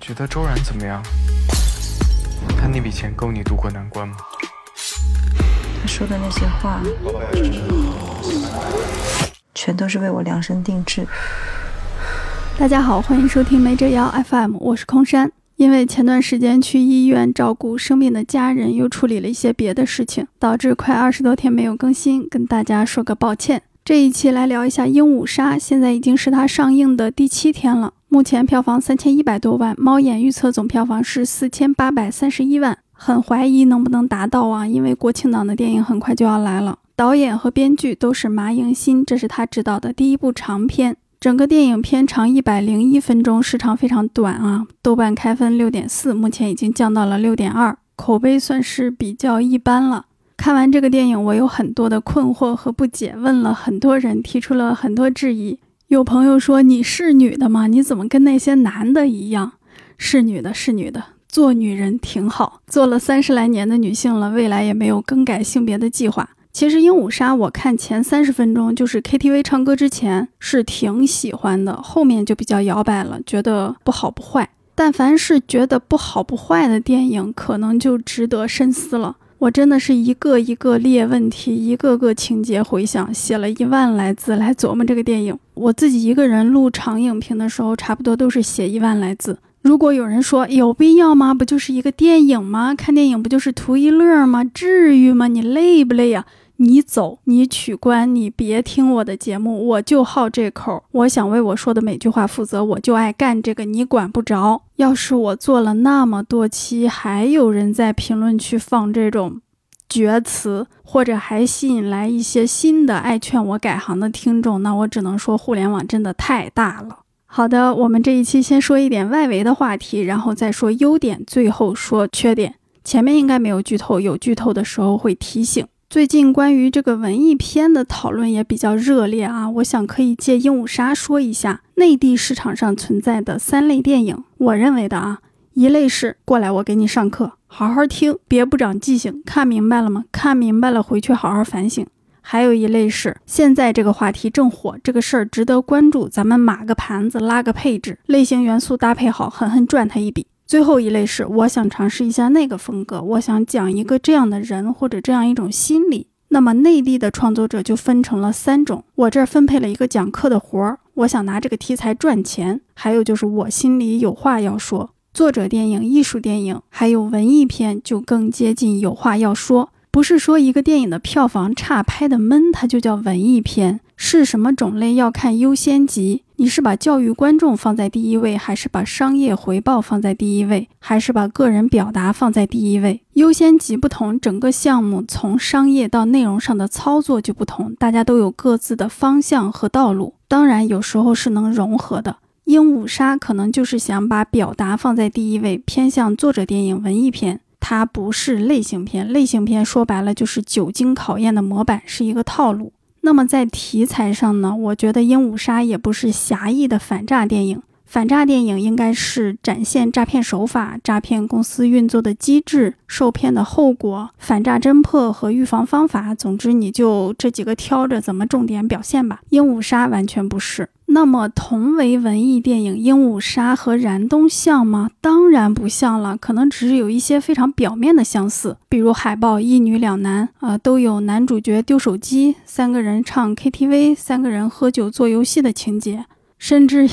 觉得周然怎么样？他那笔钱够你渡过难关吗？他说的那些话，全都是为我量身定制。大家好，欢迎收听没这药 FM，我是空山。因为前段时间去医院照顾生病的家人，又处理了一些别的事情，导致快二十多天没有更新，跟大家说个抱歉。这一期来聊一下《鹦鹉杀》，现在已经是它上映的第七天了，目前票房三千一百多万，猫眼预测总票房是四千八百三十一万，很怀疑能不能达到啊，因为国庆档的电影很快就要来了。导演和编剧都是马影新，这是他执导的第一部长片。整个电影片长一百零一分钟，时长非常短啊。豆瓣开分六点四，目前已经降到了六点二，口碑算是比较一般了。看完这个电影，我有很多的困惑和不解，问了很多人，提出了很多质疑。有朋友说：“你是女的吗？你怎么跟那些男的一样？”是女的，是女的，做女人挺好。做了三十来年的女性了，未来也没有更改性别的计划。其实《鹦鹉杀》，我看前三十分钟就是 KTV 唱歌之前是挺喜欢的，后面就比较摇摆了，觉得不好不坏。但凡是觉得不好不坏的电影，可能就值得深思了。我真的是一个一个列问题，一个个情节回想，写了一万来字来琢磨这个电影。我自己一个人录长影评的时候，差不多都是写一万来字。如果有人说有必要吗？不就是一个电影吗？看电影不就是图一乐吗？至于吗？你累不累呀？你走，你取关，你别听我的节目，我就好这口。我想为我说的每句话负责，我就爱干这个，你管不着。要是我做了那么多期，还有人在评论区放这种绝词，或者还吸引来一些新的爱劝我改行的听众，那我只能说互联网真的太大了。好的，我们这一期先说一点外围的话题，然后再说优点，最后说缺点。前面应该没有剧透，有剧透的时候会提醒。最近关于这个文艺片的讨论也比较热烈啊，我想可以借《鹦鹉杀》说一下内地市场上存在的三类电影。我认为的啊，一类是过来我给你上课，好好听，别不长记性，看明白了吗？看明白了回去好好反省。还有一类是现在这个话题正火，这个事儿值得关注，咱们码个盘子，拉个配置，类型元素搭配好，狠狠赚他一笔。最后一类是，我想尝试一下那个风格，我想讲一个这样的人或者这样一种心理。那么内地的创作者就分成了三种，我这儿分配了一个讲课的活儿，我想拿这个题材赚钱。还有就是我心里有话要说，作者电影、艺术电影，还有文艺片就更接近有话要说。不是说一个电影的票房差、拍的闷，它就叫文艺片。是什么种类要看优先级？你是把教育观众放在第一位，还是把商业回报放在第一位，还是把个人表达放在第一位？优先级不同，整个项目从商业到内容上的操作就不同。大家都有各自的方向和道路，当然有时候是能融合的。鹦鹉杀可能就是想把表达放在第一位，偏向作者电影、文艺片。它不是类型片，类型片说白了就是久经考验的模板，是一个套路。那么在题材上呢，我觉得《鹦鹉杀》也不是狭义的反诈电影，反诈电影应该是展现诈骗手法、诈骗公司运作的机制、受骗的后果、反诈侦破和预防方法。总之，你就这几个挑着怎么重点表现吧。《鹦鹉杀》完全不是。那么，同为文艺电影，《鹦鹉杀》和燃冬像吗？当然不像了，可能只是有一些非常表面的相似，比如海报一女两男，啊，都有男主角丢手机，三个人唱 KTV，三个人喝酒做游戏的情节，甚至，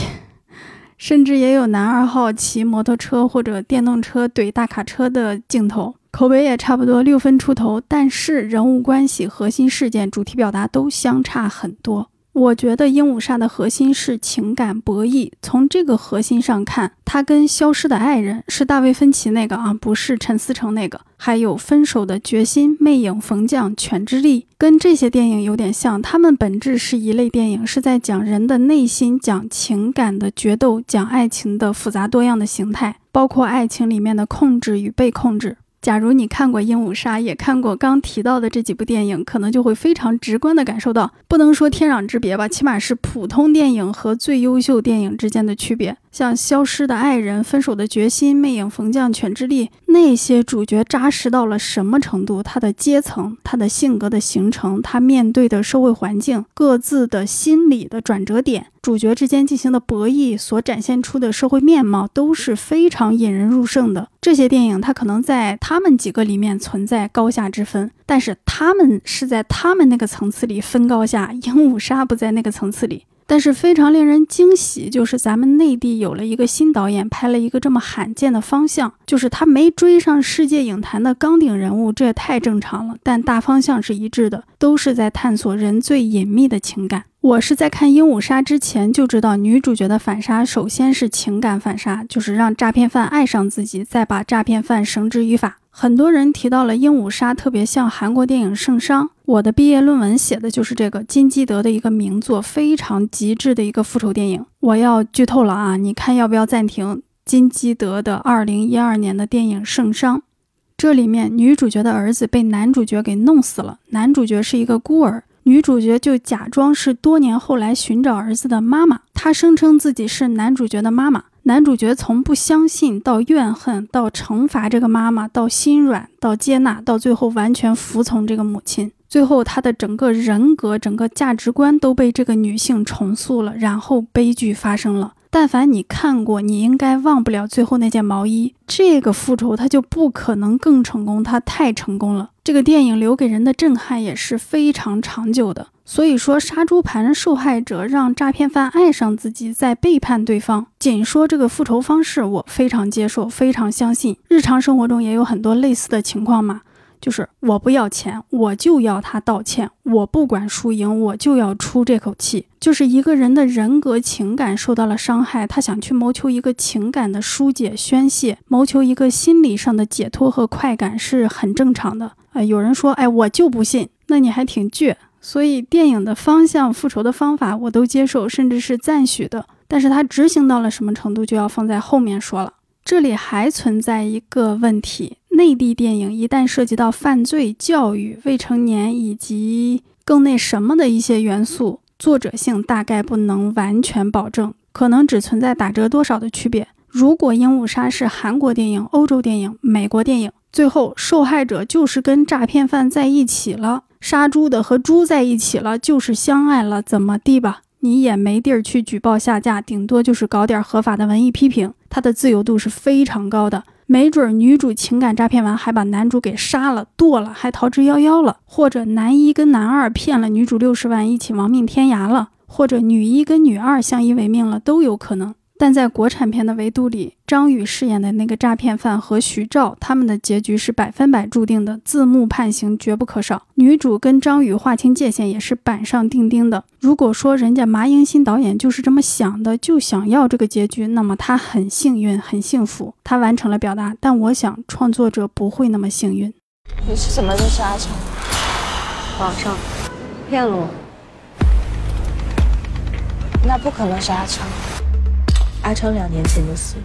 甚至也有男二号骑摩托车或者电动车怼大卡车的镜头，口碑也差不多六分出头，但是人物关系、核心事件、主题表达都相差很多。我觉得《鹦鹉杀》的核心是情感博弈。从这个核心上看，他跟《消失的爱人》是大卫芬奇那个啊，不是陈思诚那个。还有《分手的决心》《魅影逢将》《犬之力》，跟这些电影有点像。他们本质是一类电影，是在讲人的内心，讲情感的决斗，讲爱情的复杂多样的形态，包括爱情里面的控制与被控制。假如你看过《鹦鹉杀》，也看过刚提到的这几部电影，可能就会非常直观地感受到，不能说天壤之别吧，起码是普通电影和最优秀电影之间的区别。像《消失的爱人》《分手的决心》《魅影逢将》《犬之力》，那些主角扎实到了什么程度？他的阶层、他的性格的形成、他面对的社会环境、各自的心理的转折点、主角之间进行的博弈所展现出的社会面貌，都是非常引人入胜的。这些电影，它可能在他们几个里面存在高下之分，但是他们是在他们那个层次里分高下，《鹦鹉杀》不在那个层次里。但是非常令人惊喜，就是咱们内地有了一个新导演，拍了一个这么罕见的方向，就是他没追上世界影坛的钢顶人物，这也太正常了。但大方向是一致的，都是在探索人最隐秘的情感。我是在看《鹦鹉杀》之前就知道，女主角的反杀首先是情感反杀，就是让诈骗犯爱上自己，再把诈骗犯绳之于法。很多人提到了《鹦鹉杀》，特别像韩国电影《圣殇》。我的毕业论文写的就是这个金基德的一个名作，非常极致的一个复仇电影。我要剧透了啊！你看要不要暂停？金基德的二零一二年的电影《圣殇》，这里面女主角的儿子被男主角给弄死了，男主角是一个孤儿，女主角就假装是多年后来寻找儿子的妈妈，她声称自己是男主角的妈妈。男主角从不相信到怨恨，到惩罚这个妈妈，到心软，到接纳，到最后完全服从这个母亲。最后，他的整个人格、整个价值观都被这个女性重塑了。然后，悲剧发生了。但凡你看过，你应该忘不了最后那件毛衣。这个复仇他就不可能更成功，他太成功了。这个电影留给人的震撼也是非常长久的。所以说，杀猪盘受害者让诈骗犯爱上自己，再背叛对方。仅说这个复仇方式，我非常接受，非常相信。日常生活中也有很多类似的情况嘛，就是我不要钱，我就要他道歉，我不管输赢，我就要出这口气。就是一个人的人格情感受到了伤害，他想去谋求一个情感的疏解、宣泄，谋求一个心理上的解脱和快感，是很正常的。哎，有人说，哎，我就不信，那你还挺倔。所以电影的方向、复仇的方法我都接受，甚至是赞许的。但是它执行到了什么程度，就要放在后面说了。这里还存在一个问题：内地电影一旦涉及到犯罪、教育、未成年以及更那什么的一些元素，作者性大概不能完全保证，可能只存在打折多少的区别。如果《鹦鹉杀》是韩国电影、欧洲电影、美国电影，最后受害者就是跟诈骗犯在一起了。杀猪的和猪在一起了，就是相爱了，怎么地吧？你也没地儿去举报下架，顶多就是搞点合法的文艺批评。他的自由度是非常高的，没准女主情感诈骗完还把男主给杀了、剁了，还逃之夭夭了；或者男一跟男二骗了女主六十万，一起亡命天涯了；或者女一跟女二相依为命了，都有可能。但在国产片的维度里，张宇饰演的那个诈骗犯和徐照他们的结局是百分百注定的，字幕判刑绝不可少。女主跟张宇划清界限也是板上钉钉的。如果说人家麻英新导演就是这么想的，就想要这个结局，那么他很幸运，很幸福，他完成了表达。但我想创作者不会那么幸运。你是怎么认识阿成？网上骗了我，那不可能是阿成。阿超两年前的事。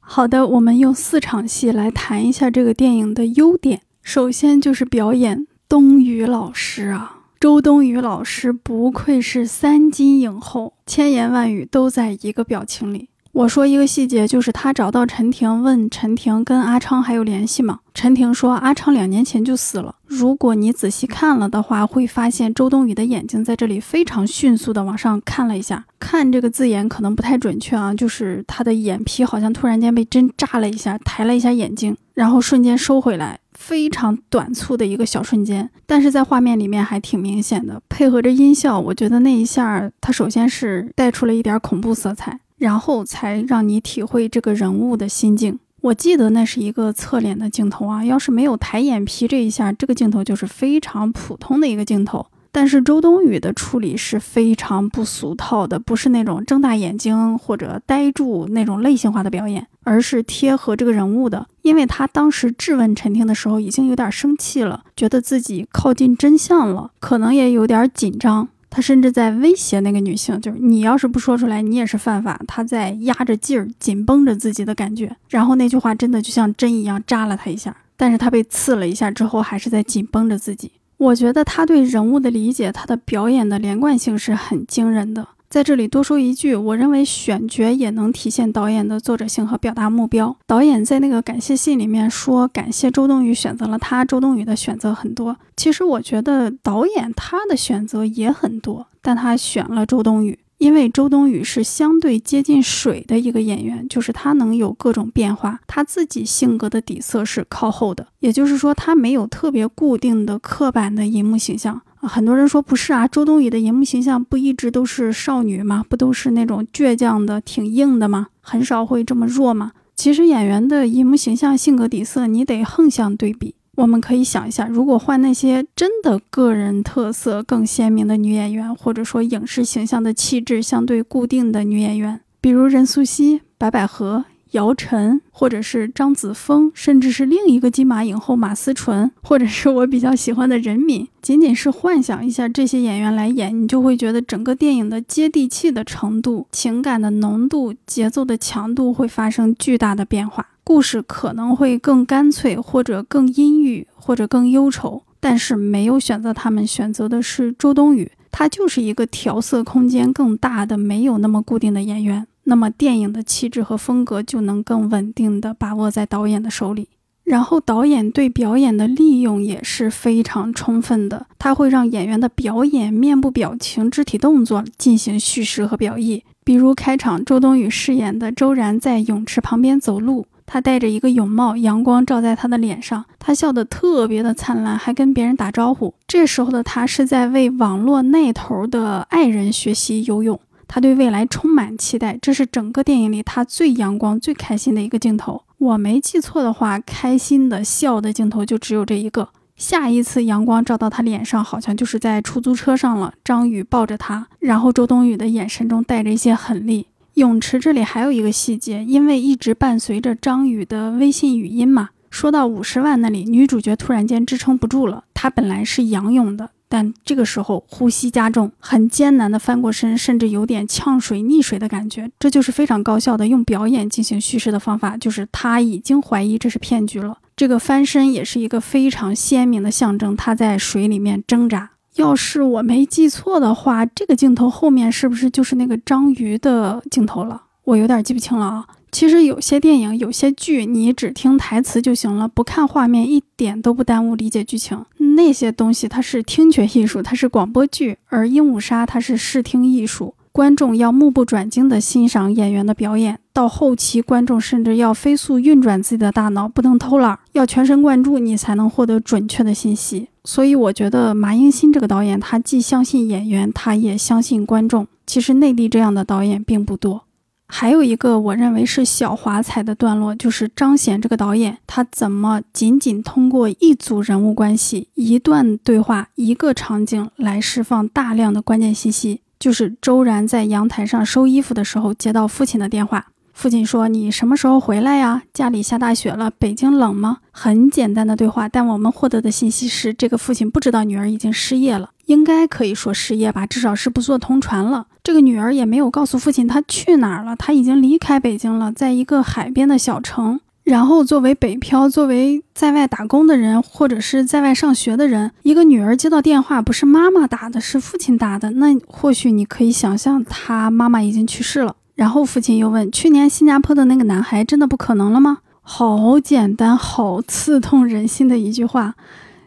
好的，我们用四场戏来谈一下这个电影的优点。首先就是表演，冬雨老师啊，周冬雨老师不愧是三金影后，千言万语都在一个表情里。我说一个细节，就是他找到陈婷，问陈婷跟阿昌还有联系吗？陈婷说阿昌两年前就死了。如果你仔细看了的话，会发现周冬雨的眼睛在这里非常迅速的往上看了一下。看这个字眼可能不太准确啊，就是他的眼皮好像突然间被针扎了一下，抬了一下眼睛，然后瞬间收回来，非常短促的一个小瞬间。但是在画面里面还挺明显的，配合着音效，我觉得那一下他首先是带出了一点恐怖色彩。然后才让你体会这个人物的心境。我记得那是一个侧脸的镜头啊，要是没有抬眼皮这一下，这个镜头就是非常普通的一个镜头。但是周冬雨的处理是非常不俗套的，不是那种睁大眼睛或者呆住那种类型化的表演，而是贴合这个人物的。因为他当时质问陈婷的时候，已经有点生气了，觉得自己靠近真相了，可能也有点紧张。他甚至在威胁那个女性，就是你要是不说出来，你也是犯法。他在压着劲儿，紧绷着自己的感觉。然后那句话真的就像针一样扎了他一下，但是他被刺了一下之后，还是在紧绷着自己。我觉得他对人物的理解，他的表演的连贯性是很惊人的。在这里多说一句，我认为选角也能体现导演的作者性和表达目标。导演在那个感谢信里面说，感谢周冬雨选择了他，周冬雨的选择很多。其实我觉得导演他的选择也很多，但他选了周冬雨，因为周冬雨是相对接近水的一个演员，就是他能有各种变化，他自己性格的底色是靠后的，也就是说他没有特别固定的刻板的银幕形象。很多人说不是啊，周冬雨的荧幕形象不一直都是少女吗？不都是那种倔强的、挺硬的吗？很少会这么弱吗？其实演员的荧幕形象、性格底色，你得横向对比。我们可以想一下，如果换那些真的个人特色更鲜明的女演员，或者说影视形象的气质相对固定的女演员，比如任素汐、白百合。姚晨，或者是张子枫，甚至是另一个金马影后马思纯，或者是我比较喜欢的任敏，仅仅是幻想一下这些演员来演，你就会觉得整个电影的接地气的程度、情感的浓度、节奏的强度会发生巨大的变化，故事可能会更干脆，或者更阴郁，或者更忧愁。但是没有选择他们选择的是周冬雨，她就是一个调色空间更大的、没有那么固定的演员。那么电影的气质和风格就能更稳定地把握在导演的手里，然后导演对表演的利用也是非常充分的，他会让演员的表演、面部表情、肢体动作进行叙事和表意。比如开场，周冬雨饰演的周然在泳池旁边走路，她戴着一个泳帽，阳光照在她的脸上，她笑得特别的灿烂，还跟别人打招呼。这时候的她是在为网络那头的爱人学习游泳。他对未来充满期待，这是整个电影里他最阳光、最开心的一个镜头。我没记错的话，开心的笑的镜头就只有这一个。下一次阳光照到他脸上，好像就是在出租车上了。张宇抱着他，然后周冬雨的眼神中带着一些狠厉。泳池这里还有一个细节，因为一直伴随着张宇的微信语音嘛，说到五十万那里，女主角突然间支撑不住了。她本来是仰泳的。但这个时候呼吸加重，很艰难地翻过身，甚至有点呛水、溺水的感觉。这就是非常高效的用表演进行叙事的方法，就是他已经怀疑这是骗局了。这个翻身也是一个非常鲜明的象征，他在水里面挣扎。要是我没记错的话，这个镜头后面是不是就是那个章鱼的镜头了？我有点记不清了啊。其实有些电影、有些剧，你只听台词就行了，不看画面一点都不耽误理解剧情。那些东西它是听觉艺术，它是广播剧，而《鹦鹉杀》它是视听艺术。观众要目不转睛地欣赏演员的表演，到后期观众甚至要飞速运转自己的大脑，不能偷懒，要全神贯注，你才能获得准确的信息。所以我觉得马英新这个导演，他既相信演员，他也相信观众。其实内地这样的导演并不多。还有一个我认为是小华彩的段落，就是彰显这个导演，他怎么仅仅通过一组人物关系、一段对话、一个场景来释放大量的关键信息？就是周然在阳台上收衣服的时候接到父亲的电话，父亲说：“你什么时候回来呀？家里下大雪了，北京冷吗？”很简单的对话，但我们获得的信息是，这个父亲不知道女儿已经失业了。应该可以说失业吧，至少是不做同传了。这个女儿也没有告诉父亲她去哪儿了，她已经离开北京了，在一个海边的小城。然后作为北漂，作为在外打工的人，或者是在外上学的人，一个女儿接到电话，不是妈妈打的，是父亲打的，那或许你可以想象，她妈妈已经去世了。然后父亲又问：“去年新加坡的那个男孩真的不可能了吗？”好简单，好刺痛人心的一句话。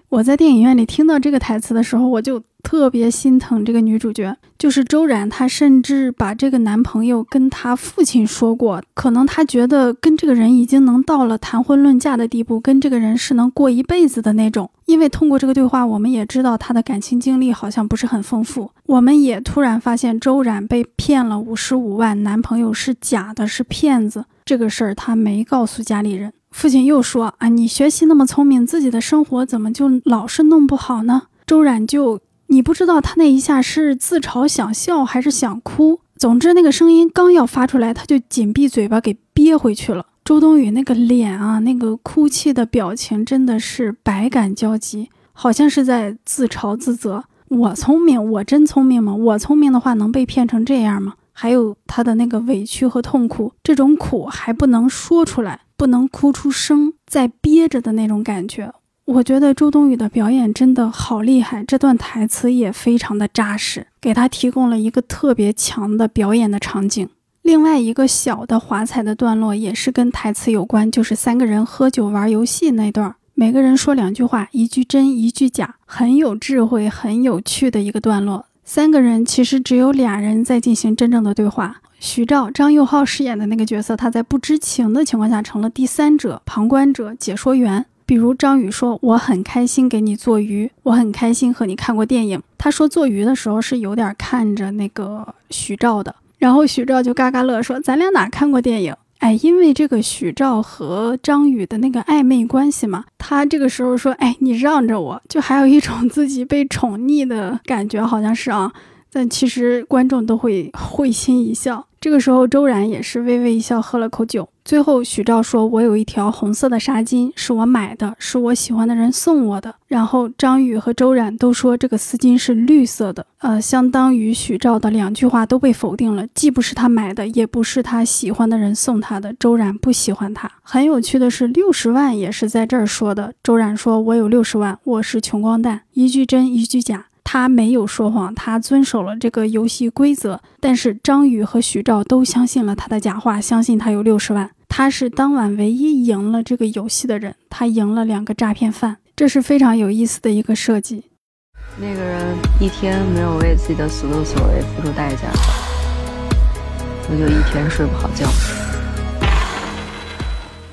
我在电影院里听到这个台词的时候，我就。特别心疼这个女主角，就是周冉。她甚至把这个男朋友跟她父亲说过，可能她觉得跟这个人已经能到了谈婚论嫁的地步，跟这个人是能过一辈子的那种。因为通过这个对话，我们也知道她的感情经历好像不是很丰富。我们也突然发现周冉被骗了五十五万，男朋友是假的，是骗子。这个事儿她没告诉家里人。父亲又说：“啊，你学习那么聪明，自己的生活怎么就老是弄不好呢？”周冉就。你不知道他那一下是自嘲想笑还是想哭，总之那个声音刚要发出来，他就紧闭嘴巴给憋回去了。周冬雨那个脸啊，那个哭泣的表情真的是百感交集，好像是在自嘲自责。我聪明，我真聪明吗？我聪明的话能被骗成这样吗？还有他的那个委屈和痛苦，这种苦还不能说出来，不能哭出声，在憋着的那种感觉。我觉得周冬雨的表演真的好厉害，这段台词也非常的扎实，给她提供了一个特别强的表演的场景。另外一个小的华彩的段落也是跟台词有关，就是三个人喝酒玩游戏那段，每个人说两句话，一句真，一句假，很有智慧、很有趣的一个段落。三个人其实只有俩人在进行真正的对话。徐照、张佑浩饰演的那个角色，他在不知情的情况下成了第三者、旁观者、解说员。比如张宇说：“我很开心给你做鱼，我很开心和你看过电影。”他说做鱼的时候是有点看着那个许照的。然后许照就嘎嘎乐说：“咱俩哪看过电影？哎，因为这个许照和张宇的那个暧昧关系嘛，他这个时候说：‘哎，你让着我’，就还有一种自己被宠溺的感觉，好像是啊。但其实观众都会会心一笑。”这个时候，周然也是微微一笑，喝了口酒。最后，许照说：“我有一条红色的纱巾，是我买的，是我喜欢的人送我的。”然后，张宇和周冉都说这个丝巾是绿色的。呃，相当于许照的两句话都被否定了，既不是他买的，也不是他喜欢的人送他的。周冉不喜欢他。很有趣的是，六十万也是在这儿说的。周冉说：“我有六十万，我是穷光蛋。”一句真，一句假。他没有说谎，他遵守了这个游戏规则。但是张宇和许照都相信了他的假话，相信他有六十万。他是当晚唯一赢了这个游戏的人，他赢了两个诈骗犯，这是非常有意思的一个设计。那个人一天没有为自己的所作所为付出代价，我就一天睡不好觉。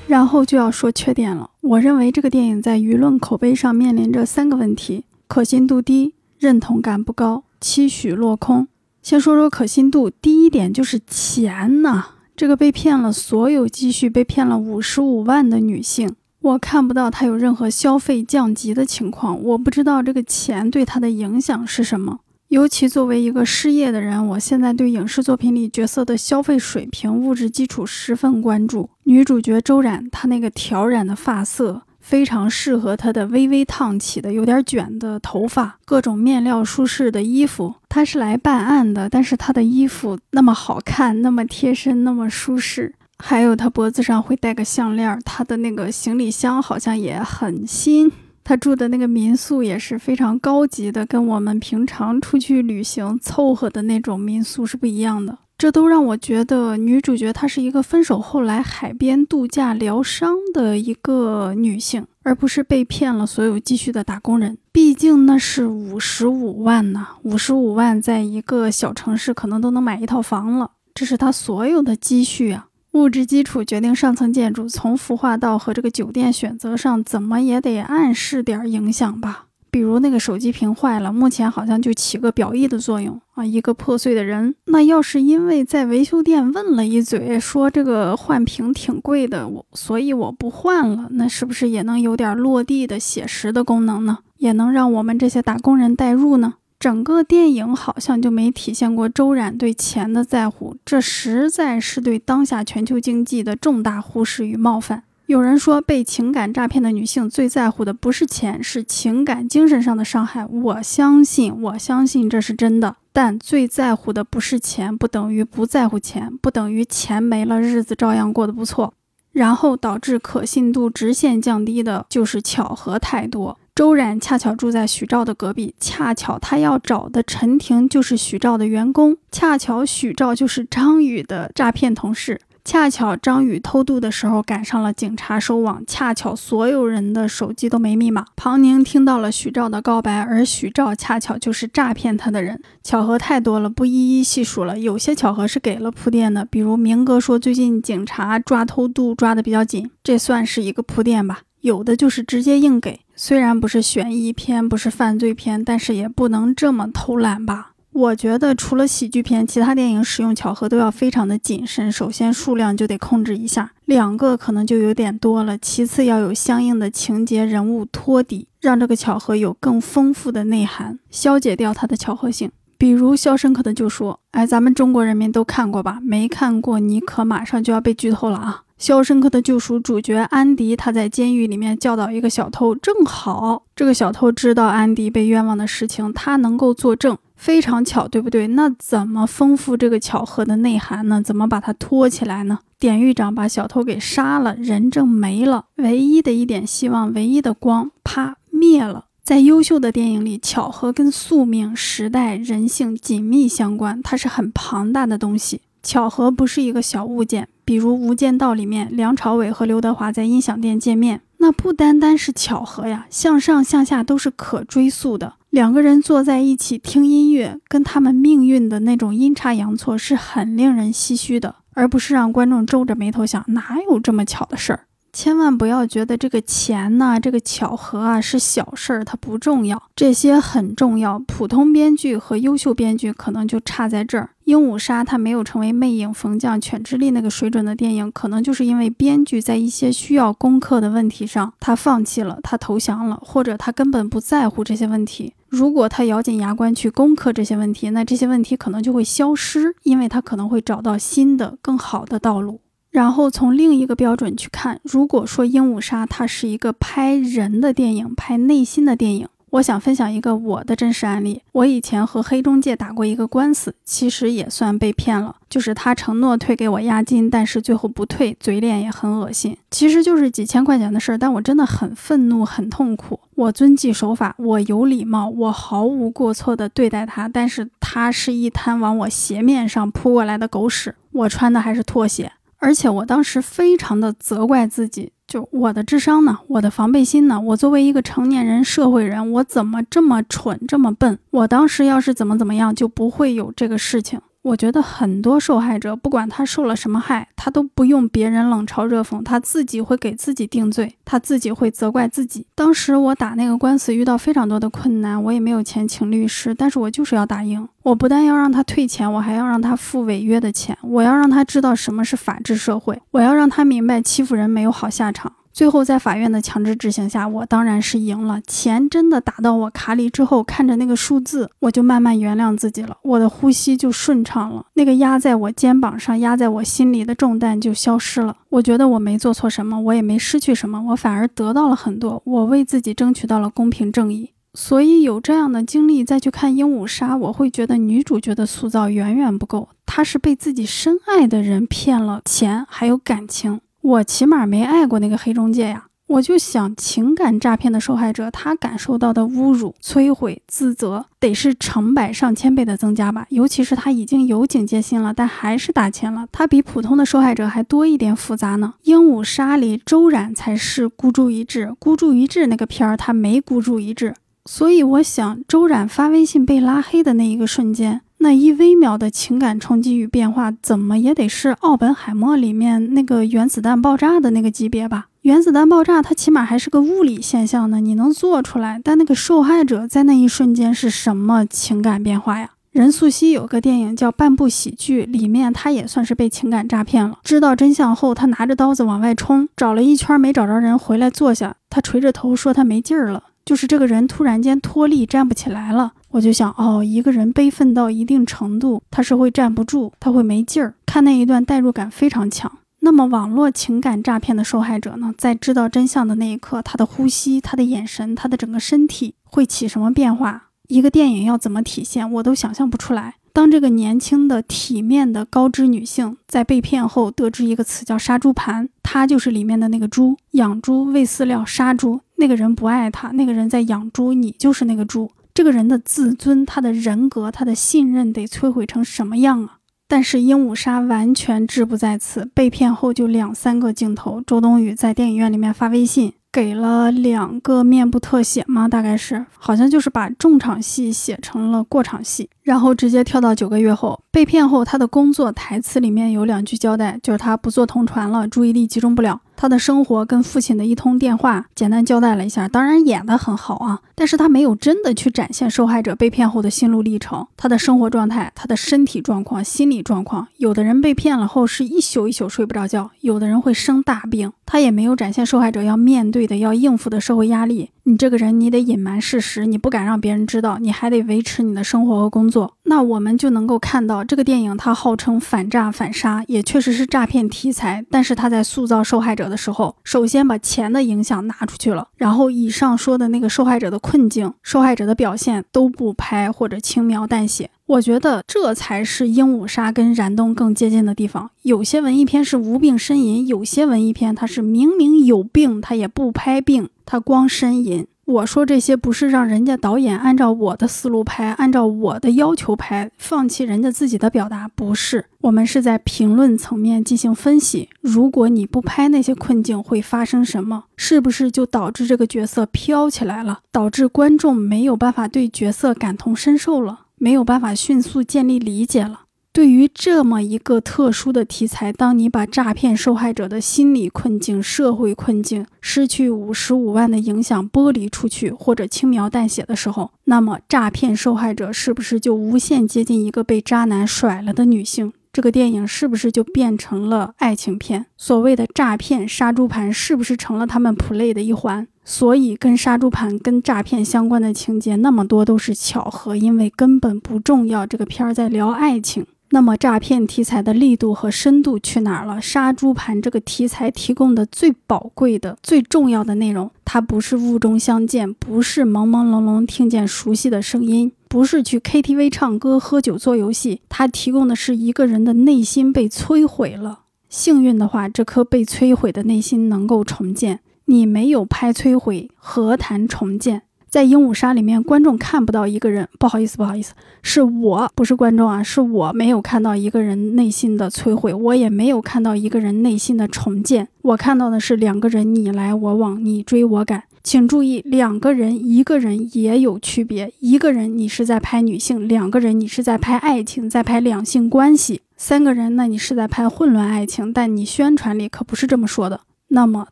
然后就要说缺点了。我认为这个电影在舆论口碑上面临着三个问题：可信度低。认同感不高，期许落空。先说说可信度，第一点就是钱呐，这个被骗了所有积蓄，被骗了五十五万的女性，我看不到她有任何消费降级的情况，我不知道这个钱对她的影响是什么。尤其作为一个失业的人，我现在对影视作品里角色的消费水平、物质基础十分关注。女主角周冉，她那个挑染的发色。非常适合她的微微烫起的、有点卷的头发，各种面料舒适的衣服。她是来办案的，但是她的衣服那么好看，那么贴身，那么舒适。还有她脖子上会戴个项链，她的那个行李箱好像也很新。她住的那个民宿也是非常高级的，跟我们平常出去旅行凑合的那种民宿是不一样的。这都让我觉得女主角她是一个分手后来海边度假疗伤的一个女性，而不是被骗了所有积蓄的打工人。毕竟那是五十五万呢，五十五万在一个小城市可能都能买一套房了。这是她所有的积蓄啊！物质基础决定上层建筑，从服化道和这个酒店选择上，怎么也得暗示点影响吧。比如那个手机屏坏了，目前好像就起个表意的作用啊，一个破碎的人。那要是因为在维修店问了一嘴，说这个换屏挺贵的，我所以我不换了，那是不是也能有点落地的写实的功能呢？也能让我们这些打工人代入呢？整个电影好像就没体现过周冉对钱的在乎，这实在是对当下全球经济的重大忽视与冒犯。有人说，被情感诈骗的女性最在乎的不是钱，是情感、精神上的伤害。我相信，我相信这是真的。但最在乎的不是钱，不等于不在乎钱，不等于钱没了，日子照样过得不错。然后导致可信度直线降低的就是巧合太多。周冉恰巧住在许照的隔壁，恰巧他要找的陈婷就是许照的员工，恰巧许照就是张宇的诈骗同事。恰巧张宇偷渡的时候赶上了警察收网，恰巧所有人的手机都没密码。庞宁听到了许照的告白，而许照恰巧就是诈骗他的人。巧合太多了，不一一细数了。有些巧合是给了铺垫的，比如明哥说最近警察抓偷渡抓的比较紧，这算是一个铺垫吧。有的就是直接硬给，虽然不是悬疑片，不是犯罪片，但是也不能这么偷懒吧。我觉得除了喜剧片，其他电影使用巧合都要非常的谨慎。首先数量就得控制一下，两个可能就有点多了。其次要有相应的情节人物托底，让这个巧合有更丰富的内涵，消解掉它的巧合性。比如《肖申克的救赎》，哎，咱们中国人民都看过吧？没看过，你可马上就要被剧透了啊！《肖申克的救赎》主角安迪，他在监狱里面教导一个小偷，正好这个小偷知道安迪被冤枉的事情，他能够作证，非常巧，对不对？那怎么丰富这个巧合的内涵呢？怎么把它托起来呢？典狱长把小偷给杀了，人证没了，唯一的一点希望，唯一的光，啪灭了。在优秀的电影里，巧合跟宿命、时代、人性紧密相关，它是很庞大的东西。巧合不是一个小物件，比如《无间道》里面梁朝伟和刘德华在音响店见面，那不单单是巧合呀，向上向下都是可追溯的。两个人坐在一起听音乐，跟他们命运的那种阴差阳错是很令人唏嘘的，而不是让观众皱着眉头想哪有这么巧的事儿。千万不要觉得这个钱呐，这个巧合啊是小事儿，它不重要，这些很重要。普通编剧和优秀编剧可能就差在这儿。《鹦鹉杀》它没有成为魅影逢将、犬之力那个水准的电影，可能就是因为编剧在一些需要攻克的问题上，他放弃了，他投降了，或者他根本不在乎这些问题。如果他咬紧牙关去攻克这些问题，那这些问题可能就会消失，因为他可能会找到新的、更好的道路。然后从另一个标准去看，如果说《鹦鹉杀》它是一个拍人的电影，拍内心的电影，我想分享一个我的真实案例。我以前和黑中介打过一个官司，其实也算被骗了，就是他承诺退给我押金，但是最后不退，嘴脸也很恶心。其实就是几千块钱的事儿，但我真的很愤怒，很痛苦。我遵纪守法，我有礼貌，我毫无过错的对待他，但是他是一滩往我鞋面上扑过来的狗屎。我穿的还是拖鞋。而且我当时非常的责怪自己，就我的智商呢，我的防备心呢，我作为一个成年人、社会人，我怎么这么蠢、这么笨？我当时要是怎么怎么样，就不会有这个事情。我觉得很多受害者，不管他受了什么害，他都不用别人冷嘲热讽，他自己会给自己定罪，他自己会责怪自己。当时我打那个官司遇到非常多的困难，我也没有钱请律师，但是我就是要打赢。我不但要让他退钱，我还要让他付违约的钱，我要让他知道什么是法治社会，我要让他明白欺负人没有好下场。最后，在法院的强制执行下，我当然是赢了。钱真的打到我卡里之后，看着那个数字，我就慢慢原谅自己了，我的呼吸就顺畅了，那个压在我肩膀上、压在我心里的重担就消失了。我觉得我没做错什么，我也没失去什么，我反而得到了很多，我为自己争取到了公平正义。所以有这样的经历再去看《鹦鹉杀》，我会觉得女主角的塑造远远不够，她是被自己深爱的人骗了钱，还有感情。我起码没爱过那个黑中介呀，我就想情感诈骗的受害者，他感受到的侮辱、摧毁、自责，得是成百上千倍的增加吧。尤其是他已经有警戒心了，但还是打钱了，他比普通的受害者还多一点复杂呢。鹦鹉杀里周冉才是孤注一掷，孤注一掷那个片儿他没孤注一掷，所以我想周冉发微信被拉黑的那一个瞬间。那一微秒的情感冲击与变化，怎么也得是奥本海默里面那个原子弹爆炸的那个级别吧？原子弹爆炸，它起码还是个物理现象呢，你能做出来。但那个受害者在那一瞬间是什么情感变化呀？任素汐有个电影叫《半部喜剧》，里面她也算是被情感诈骗了。知道真相后，她拿着刀子往外冲，找了一圈没找着人，回来坐下，她垂着头说她没劲儿了，就是这个人突然间脱力站不起来了。我就想，哦，一个人悲愤到一定程度，他是会站不住，他会没劲儿。看那一段代入感非常强。那么，网络情感诈骗的受害者呢，在知道真相的那一刻，他的呼吸、他的眼神、他的整个身体会起什么变化？一个电影要怎么体现，我都想象不出来。当这个年轻的、体面的高知女性在被骗后，得知一个词叫“杀猪盘”，她就是里面的那个猪，养猪、喂饲料、杀猪。那个人不爱他，那个人在养猪，你就是那个猪。这个人的自尊、他的人格、他的信任得摧毁成什么样啊？但是鹦鹉杀完全志不在此，被骗后就两三个镜头，周冬雨在电影院里面发微信，给了两个面部特写吗？大概是，好像就是把重场戏写成了过场戏，然后直接跳到九个月后，被骗后他的工作台词里面有两句交代，就是他不做同传了，注意力集中不了。他的生活跟父亲的一通电话，简单交代了一下，当然演得很好啊，但是他没有真的去展现受害者被骗后的心路历程，他的生活状态，他的身体状况、心理状况。有的人被骗了后是一宿一宿睡不着觉，有的人会生大病，他也没有展现受害者要面对的、要应付的社会压力。你这个人，你得隐瞒事实，你不敢让别人知道，你还得维持你的生活和工作。那我们就能够看到，这个电影它号称反诈反杀，也确实是诈骗题材。但是他在塑造受害者的时候，首先把钱的影响拿出去了，然后以上说的那个受害者的困境、受害者的表现都不拍或者轻描淡写。我觉得这才是《鹦鹉杀》跟《燃冬》更接近的地方。有些文艺片是无病呻吟，有些文艺片它是明明有病，它也不拍病，它光呻吟。我说这些不是让人家导演按照我的思路拍，按照我的要求拍，放弃人家自己的表达，不是。我们是在评论层面进行分析。如果你不拍那些困境，会发生什么？是不是就导致这个角色飘起来了，导致观众没有办法对角色感同身受了，没有办法迅速建立理解了？对于这么一个特殊的题材，当你把诈骗受害者的心理困境、社会困境、失去五十五万的影响剥离出去，或者轻描淡写的时候，那么诈骗受害者是不是就无限接近一个被渣男甩了的女性？这个电影是不是就变成了爱情片？所谓的诈骗杀猪盘是不是成了他们 play 的一环？所以跟杀猪盘、跟诈骗相关的情节那么多都是巧合，因为根本不重要。这个片儿在聊爱情。那么诈骗题材的力度和深度去哪儿了？杀猪盘这个题材提供的最宝贵的、最重要的内容，它不是雾中相见，不是朦朦胧胧听见熟悉的声音，不是去 KTV 唱歌、喝酒、做游戏，它提供的是一个人的内心被摧毁了。幸运的话，这颗被摧毁的内心能够重建。你没有拍摧毁，何谈重建？在《鹦鹉杀》里面，观众看不到一个人，不好意思，不好意思，是我不是观众啊，是我没有看到一个人内心的摧毁，我也没有看到一个人内心的重建，我看到的是两个人你来我往，你追我赶。请注意，两个人，一个人也有区别，一个人你是在拍女性，两个人你是在拍爱情，在拍两性关系，三个人那你是在拍混乱爱情，但你宣传里可不是这么说的。那么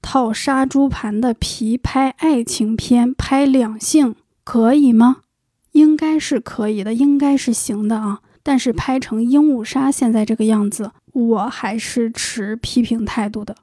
套杀猪盘的皮拍爱情片、拍两性可以吗？应该是可以的，应该是行的啊。但是拍成鹦鹉杀现在这个样子，我还是持批评态度的。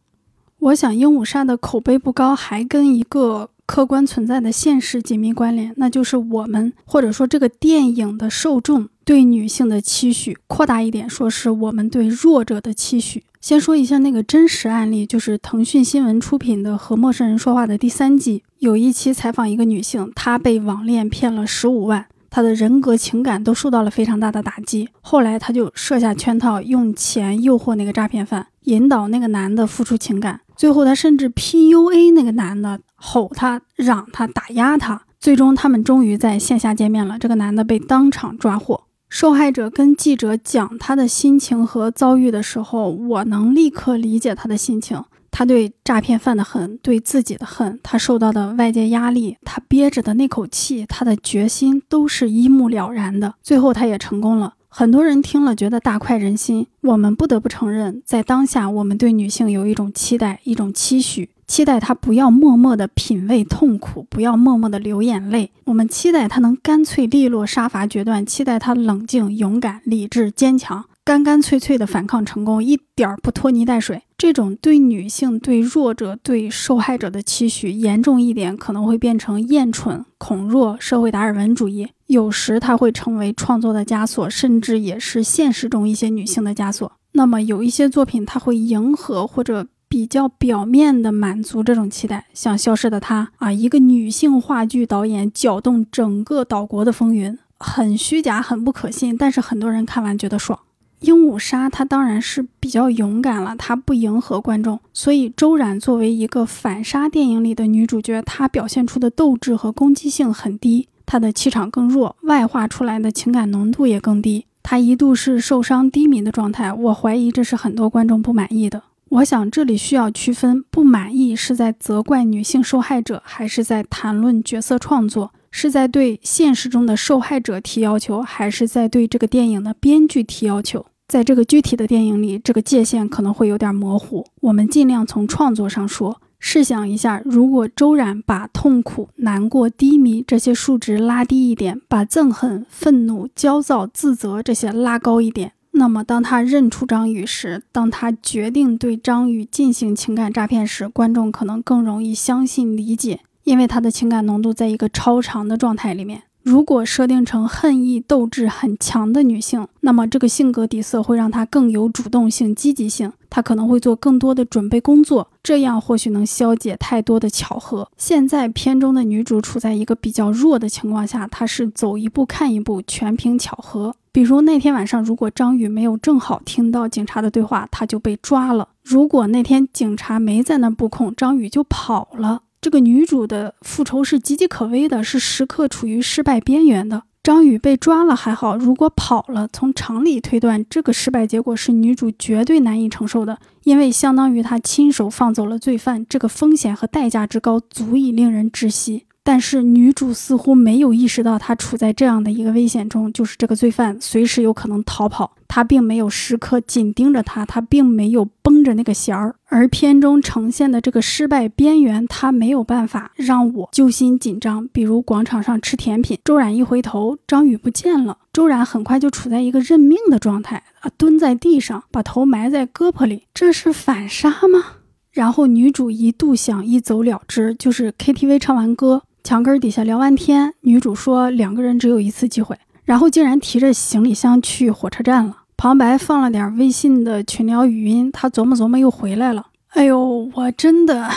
我想鹦鹉杀的口碑不高，还跟一个客观存在的现实紧密关联，那就是我们或者说这个电影的受众对女性的期许。扩大一点说，是我们对弱者的期许。先说一下那个真实案例，就是腾讯新闻出品的《和陌生人说话》的第三季，有一期采访一个女性，她被网恋骗了十五万，她的人格情感都受到了非常大的打击。后来她就设下圈套，用钱诱惑那个诈骗犯，引导那个男的付出情感，最后她甚至 PUA 那个男的，吼他、嚷他、打压他，最终他们终于在线下见面了。这个男的被当场抓获。受害者跟记者讲他的心情和遭遇的时候，我能立刻理解他的心情。他对诈骗犯的恨，对自己的恨，他受到的外界压力，他憋着的那口气，他的决心，都是一目了然的。最后，他也成功了。很多人听了觉得大快人心。我们不得不承认，在当下，我们对女性有一种期待，一种期许。期待她不要默默的品味痛苦，不要默默的流眼泪。我们期待她能干脆利落、杀伐决断，期待她冷静、勇敢、理智、坚强，干干脆脆的反抗成功，一点儿不拖泥带水。这种对女性、对弱者、对受害者的期许，严重一点可能会变成厌蠢、恐弱、社会达尔文主义。有时它会成为创作的枷锁，甚至也是现实中一些女性的枷锁。那么有一些作品，它会迎合或者。比较表面的满足这种期待，像《消失的她》啊，一个女性话剧导演搅动整个岛国的风云，很虚假，很不可信，但是很多人看完觉得爽。《鹦鹉杀》它当然是比较勇敢了，它不迎合观众，所以周冉作为一个反杀电影里的女主角，她表现出的斗志和攻击性很低，她的气场更弱，外化出来的情感浓度也更低，她一度是受伤低迷的状态，我怀疑这是很多观众不满意的。我想这里需要区分，不满意是在责怪女性受害者，还是在谈论角色创作？是在对现实中的受害者提要求，还是在对这个电影的编剧提要求？在这个具体的电影里，这个界限可能会有点模糊。我们尽量从创作上说。试想一下，如果周冉把痛苦、难过、低迷这些数值拉低一点，把憎恨、愤怒、焦躁、自责这些拉高一点。那么，当他认出张宇时，当他决定对张宇进行情感诈骗时，观众可能更容易相信理解，因为他的情感浓度在一个超长的状态里面。如果设定成恨意斗志很强的女性，那么这个性格底色会让她更有主动性、积极性，她可能会做更多的准备工作，这样或许能消解太多的巧合。现在片中的女主处在一个比较弱的情况下，她是走一步看一步，全凭巧合。比如那天晚上，如果张宇没有正好听到警察的对话，他就被抓了；如果那天警察没在那布控，张宇就跑了。这个女主的复仇是岌岌可危的，是时刻处于失败边缘的。张宇被抓了还好，如果跑了，从常理推断，这个失败结果是女主绝对难以承受的，因为相当于她亲手放走了罪犯，这个风险和代价之高，足以令人窒息。但是女主似乎没有意识到她处在这样的一个危险中，就是这个罪犯随时有可能逃跑。她并没有时刻紧盯着他，她并没有绷着那个弦儿。而片中呈现的这个失败边缘，她没有办法让我揪心紧张。比如广场上吃甜品，周冉一回头，张宇不见了。周冉很快就处在一个认命的状态啊，蹲在地上，把头埋在胳膊里，这是反杀吗？然后女主一度想一走了之，就是 KTV 唱完歌。墙根底下聊完天，女主说两个人只有一次机会，然后竟然提着行李箱去火车站了。旁白放了点微信的群聊语音，他琢磨琢磨又回来了。哎呦，我真的，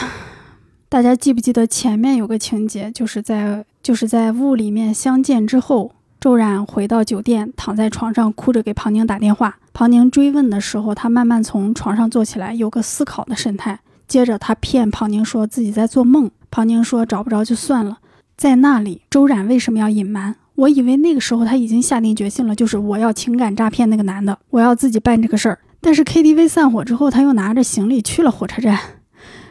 大家记不记得前面有个情节，就是在就是在雾里面相见之后，周冉回到酒店，躺在床上哭着给庞宁打电话。庞宁追问的时候，他慢慢从床上坐起来，有个思考的神态。接着他骗庞宁说自己在做梦。庞宁说找不着就算了。在那里，周冉为什么要隐瞒？我以为那个时候他已经下定决心了，就是我要情感诈骗那个男的，我要自己办这个事儿。但是 KTV 散伙之后，他又拿着行李去了火车站，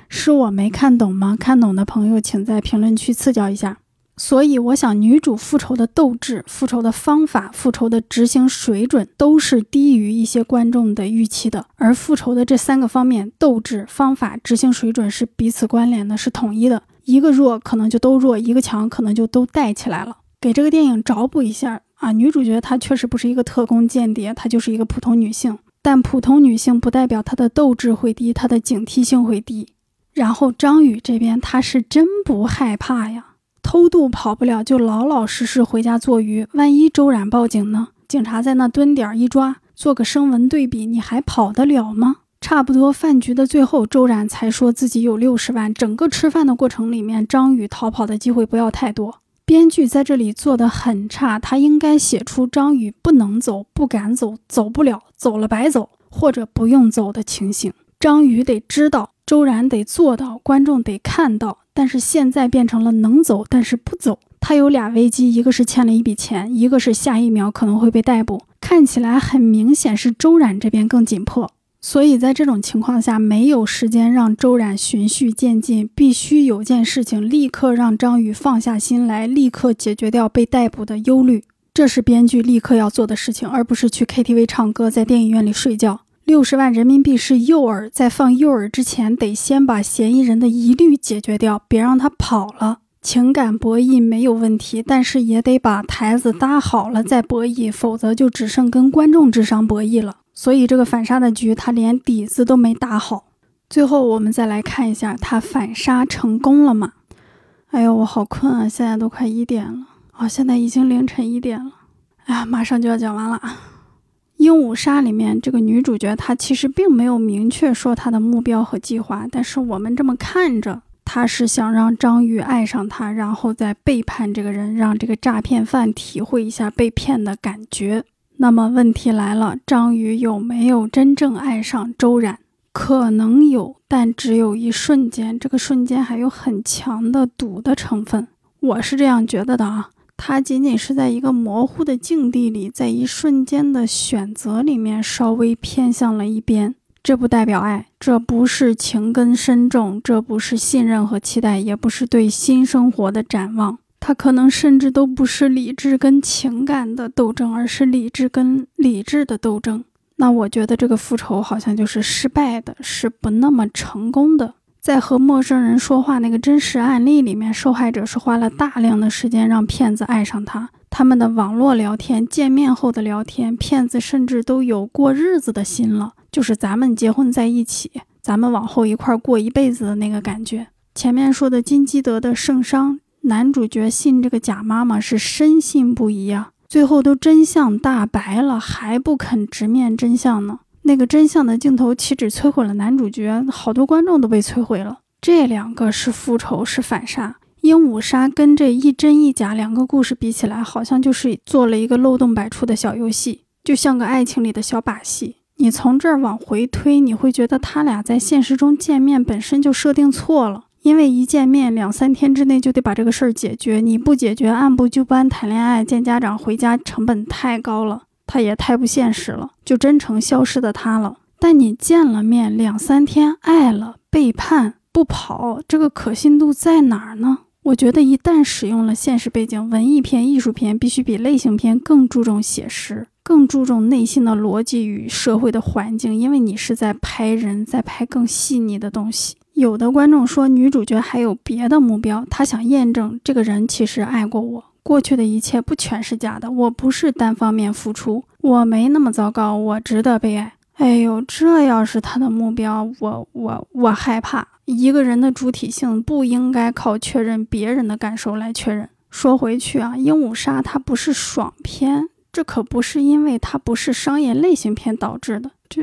是我没看懂吗？看懂的朋友请在评论区赐教一下。所以我想，女主复仇的斗志、复仇的方法、复仇的执行水准，都是低于一些观众的预期的。而复仇的这三个方面——斗志、方法、执行水准——是彼此关联的，是统一的。一个弱可能就都弱，一个强可能就都带起来了。给这个电影找补一下啊，女主角她确实不是一个特工间谍，她就是一个普通女性。但普通女性不代表她的斗志会低，她的警惕性会低。然后张宇这边他是真不害怕呀，偷渡跑不了，就老老实实回家做鱼。万一周冉报警呢？警察在那蹲点一抓，做个声纹对比，你还跑得了吗？差不多饭局的最后，周冉才说自己有六十万。整个吃饭的过程里面，张宇逃跑的机会不要太多。编剧在这里做的很差，他应该写出张宇不能走、不敢走、走不了、走了白走或者不用走的情形。张宇得知道，周冉得做到，观众得看到。但是现在变成了能走但是不走。他有俩危机，一个是欠了一笔钱，一个是下一秒可能会被逮捕。看起来很明显是周冉这边更紧迫。所以在这种情况下，没有时间让周冉循序渐进，必须有件事情立刻让张宇放下心来，立刻解决掉被逮捕的忧虑。这是编剧立刻要做的事情，而不是去 KTV 唱歌，在电影院里睡觉。六十万人民币是诱饵，在放诱饵之前，得先把嫌疑人的疑虑解决掉，别让他跑了。情感博弈没有问题，但是也得把台子搭好了再博弈，否则就只剩跟观众智商博弈了。所以这个反杀的局，他连底子都没打好。最后我们再来看一下，他反杀成功了吗？哎呦，我好困啊！现在都快一点了啊！现在已经凌晨一点了。哎呀，马上就要讲完了。《鹦鹉杀》里面这个女主角，她其实并没有明确说她的目标和计划，但是我们这么看着，她是想让张宇爱上她，然后再背叛这个人，让这个诈骗犯体会一下被骗的感觉。那么问题来了，张宇有没有真正爱上周冉？可能有，但只有一瞬间。这个瞬间还有很强的赌的成分，我是这样觉得的啊。他仅仅是在一个模糊的境地里，在一瞬间的选择里面稍微偏向了一边。这不代表爱，这不是情根深重，这不是信任和期待，也不是对新生活的展望。他可能甚至都不是理智跟情感的斗争，而是理智跟理智的斗争。那我觉得这个复仇好像就是失败的，是不那么成功的。在和陌生人说话那个真实案例里面，受害者是花了大量的时间让骗子爱上他。他们的网络聊天、见面后的聊天，骗子甚至都有过日子的心了，就是咱们结婚在一起，咱们往后一块过一辈子的那个感觉。前面说的金基德的圣殇。男主角信这个假妈妈是深信不疑啊，最后都真相大白了，还不肯直面真相呢。那个真相的镜头岂止摧毁了男主角，好多观众都被摧毁了。这两个是复仇，是反杀。鹦鹉杀跟这一真一假两个故事比起来，好像就是做了一个漏洞百出的小游戏，就像个爱情里的小把戏。你从这儿往回推，你会觉得他俩在现实中见面本身就设定错了，因为一见面两三天之内就得把这个事儿解决，你不解决，按部就班谈恋爱见家长回家，成本太高了，他也太不现实了，就真成消失的他了。但你见了面两三天，爱了，背叛不跑，这个可信度在哪儿呢？我觉得一旦使用了现实背景，文艺片、艺术片必须比类型片更注重写实，更注重内心的逻辑与社会的环境，因为你是在拍人，在拍更细腻的东西。有的观众说女主角还有别的目标，她想验证这个人其实爱过我，过去的一切不全是假的，我不是单方面付出，我没那么糟糕，我值得被爱。哎呦，这要是他的目标，我我我害怕。一个人的主体性不应该靠确认别人的感受来确认。说回去啊，《鹦鹉杀》它不是爽片，这可不是因为它不是商业类型片导致的。这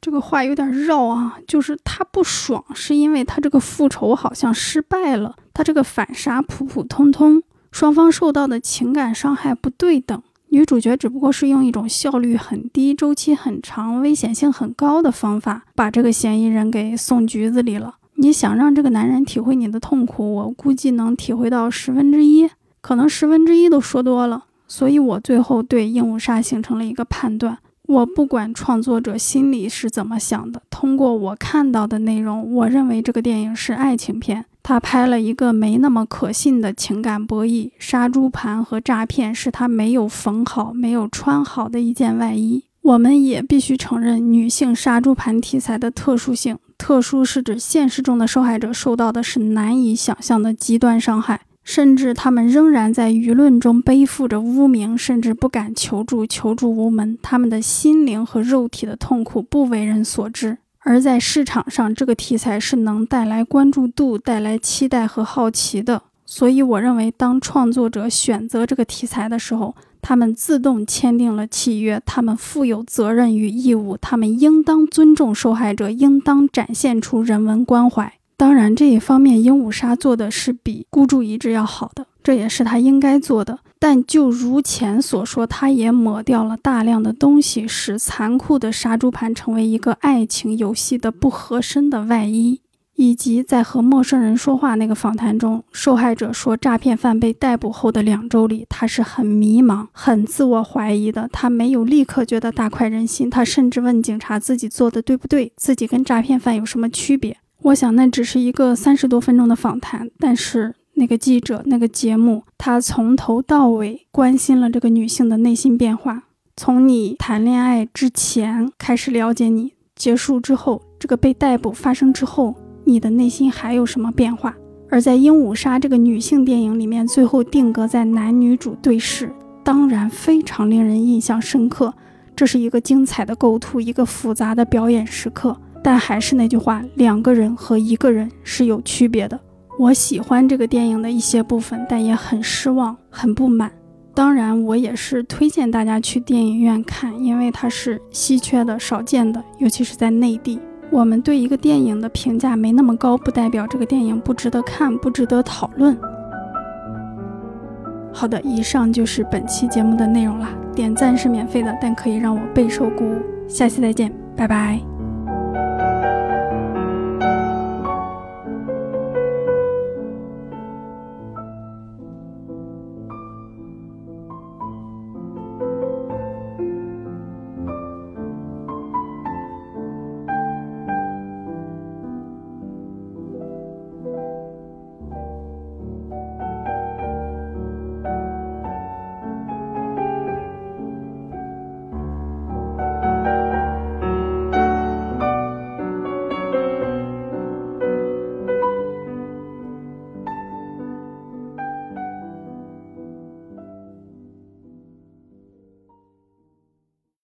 这个话有点绕啊，就是他不爽，是因为他这个复仇好像失败了，他这个反杀普普通通，双方受到的情感伤害不对等。女主角只不过是用一种效率很低、周期很长、危险性很高的方法，把这个嫌疑人给送局子里了。你想让这个男人体会你的痛苦，我估计能体会到十分之一，可能十分之一都说多了。所以我最后对《鹦鹉杀》形成了一个判断：我不管创作者心里是怎么想的，通过我看到的内容，我认为这个电影是爱情片。他拍了一个没那么可信的情感博弈，杀猪盘和诈骗是他没有缝好、没有穿好的一件外衣。我们也必须承认女性杀猪盘题材的特殊性，特殊是指现实中的受害者受到的是难以想象的极端伤害，甚至他们仍然在舆论中背负着污名，甚至不敢求助，求助无门，他们的心灵和肉体的痛苦不为人所知。而在市场上，这个题材是能带来关注度、带来期待和好奇的。所以，我认为，当创作者选择这个题材的时候，他们自动签订了契约，他们负有责任与义务，他们应当尊重受害者，应当展现出人文关怀。当然，这一方面，鹦鹉杀做的是比孤注一掷要好的，这也是他应该做的。但就如前所说，他也抹掉了大量的东西，使残酷的杀猪盘成为一个爱情游戏的不合身的外衣。以及在和陌生人说话那个访谈中，受害者说，诈骗犯被逮捕后的两周里，他是很迷茫、很自我怀疑的。他没有立刻觉得大快人心，他甚至问警察自己做的对不对，自己跟诈骗犯有什么区别。我想那只是一个三十多分钟的访谈，但是。那个记者，那个节目，他从头到尾关心了这个女性的内心变化。从你谈恋爱之前开始了解你，结束之后，这个被逮捕发生之后，你的内心还有什么变化？而在《鹦鹉杀》这个女性电影里面，最后定格在男女主对视，当然非常令人印象深刻。这是一个精彩的构图，一个复杂的表演时刻。但还是那句话，两个人和一个人是有区别的。我喜欢这个电影的一些部分，但也很失望，很不满。当然，我也是推荐大家去电影院看，因为它是稀缺的、少见的，尤其是在内地。我们对一个电影的评价没那么高，不代表这个电影不值得看、不值得讨论。好的，以上就是本期节目的内容了。点赞是免费的，但可以让我备受鼓舞。下期再见，拜拜。